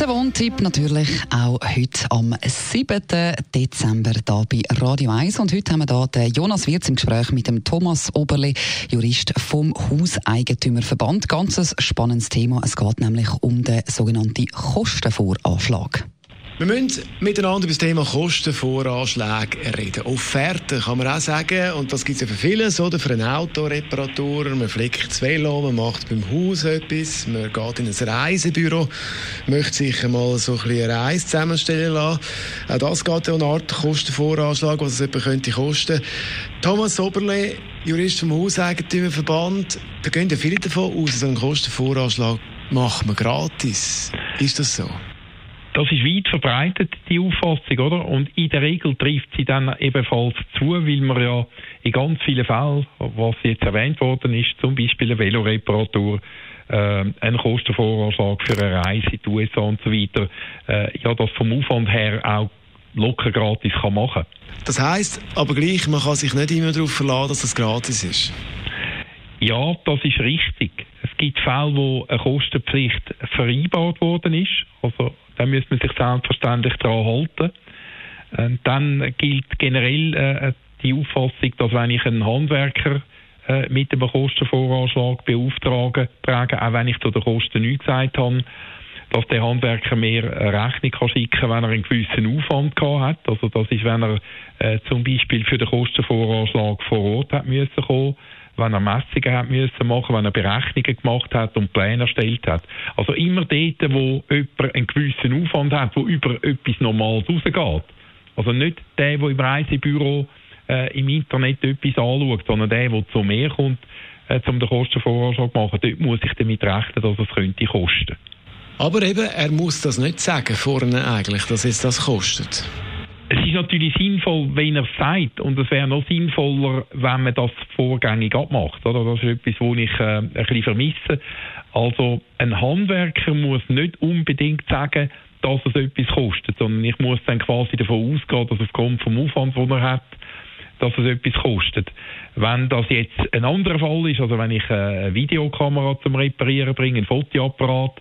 der Wohntipp natürlich auch heute am 7. Dezember hier bei Radio 1. Und heute haben wir hier den Jonas Wirz im Gespräch mit dem Thomas Oberle, Jurist vom Hauseigentümerverband. Ganz ein spannendes Thema. Es geht nämlich um den sogenannten Kostenvoranschlag. Wir müssen miteinander über das Thema Kostenvoranschläge reden. Offerten kann man auch sagen, und das gibt es ja für vieles, oder? Für eine Autoreparatur, man flickt das Velo, man macht beim Haus etwas, man geht in ein Reisebüro, möchte sich mal so ein bisschen eine Reise zusammenstellen lassen. Auch das geht ja eine Art Kostenvoranschlag, was es etwa könnte kosten. Thomas Oberle, Jurist vom Hauseigentümerverband, da gehen ja viele davon aus, so einen Kostenvoranschlag macht man gratis. Ist das so? Das ist weit verbreitet, die Auffassung, oder? Und in der Regel trifft sie dann ebenfalls zu, weil man ja in ganz vielen Fällen, was jetzt erwähnt worden ist, zum Beispiel eine Veloreparatur, äh, einen Kostenvoranschlag für eine Reise in die USA und so weiter, äh, ja, das vom Aufwand her auch locker gratis kann machen. Das heißt, aber gleich, man kann sich nicht immer darauf verlassen, dass das gratis ist. Ja, das ist richtig. Es gibt Fälle, wo eine Kostenpflicht vereinbart worden ist. Also da müsste man sich selbstverständlich daran halten. Und dann gilt generell äh, die Auffassung, dass wenn ich einen Handwerker äh, mit einem Kostenvoranschlag beauftrage, trage, auch wenn ich zu den Kosten nichts gesagt habe, dass der Handwerker eine Rechnung kann schicken kann, wenn er einen gewissen Aufwand gehabt hat. Also das ist, wenn er äh, zum Beispiel für den Kostenvoranschlag vor Ort hat müssen kommen, wenn er Messungen hat müssen machen, wenn er Berechnungen gemacht hat und Pläne erstellt hat. Also immer dort, wo jemand einen gewissen Aufwand hat, wo über etwas Normales rausgeht. Also nicht der, der im Reisebüro äh, im Internet etwas anschaut, sondern der, der zu mir kommt, äh, um den Kostenvoranschlag zu machen. Dort muss ich damit rechnen, dass es könnte kosten. Aber eben, er muss das nicht sagen vorne eigentlich, dass es das kostet. Natürlich sinnvoll, wenn er es sagt, und es wäre noch sinnvoller, wenn man das vorgängig abmacht. Oder? Das ist etwas, was ich äh, ein bisschen vermisse. Also ein Handwerker muss nicht unbedingt sagen, dass es etwas kostet, sondern ich muss dann quasi davon ausgehen, dass aufgrund vom Aufwand, den er hat, dass es etwas kostet. Wenn das jetzt ein anderer Fall ist, also wenn ich eine Videokamera zum Reparieren bringe, ein Fotoapparat,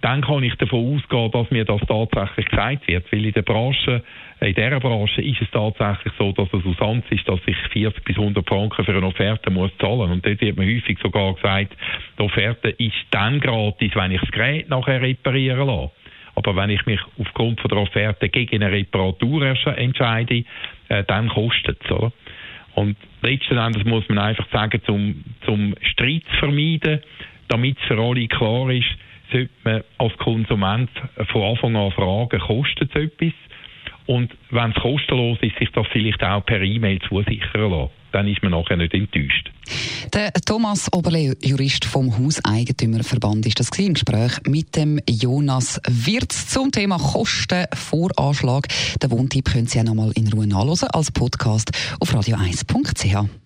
dann kann ich davon ausgehen, dass mir das tatsächlich gesagt wird. Weil in der Branche, in dieser Branche ist es tatsächlich so, dass es Usanz ist, dass ich 40 bis 100 Franken für eine Offerte muss zahlen. Und dort wird mir häufig sogar gesagt, die Offerte ist dann gratis, wenn ich das Gerät nachher reparieren lasse. Aber wenn ich mich aufgrund von der Offerte gegen eine Reparatur entscheide, äh, dann kostet es. Und letzten Endes muss man einfach sagen, zum, zum Streit zu vermeiden, damit es für alle klar ist, sollte man als Konsument von Anfang an fragen, kostet es etwas? Und wenn es kostenlos ist, sich das vielleicht auch per E-Mail zusichern lassen. Dann ist man nachher nicht enttäuscht. Der Thomas Oberle, Jurist vom Hauseigentümerverband, ist das im Gespräch mit dem Jonas Wirz zum Thema Kostenvoranschlag. Den Wohntipp können Sie ja nochmal in Ruhe nachlesen als Podcast auf radio1.ch.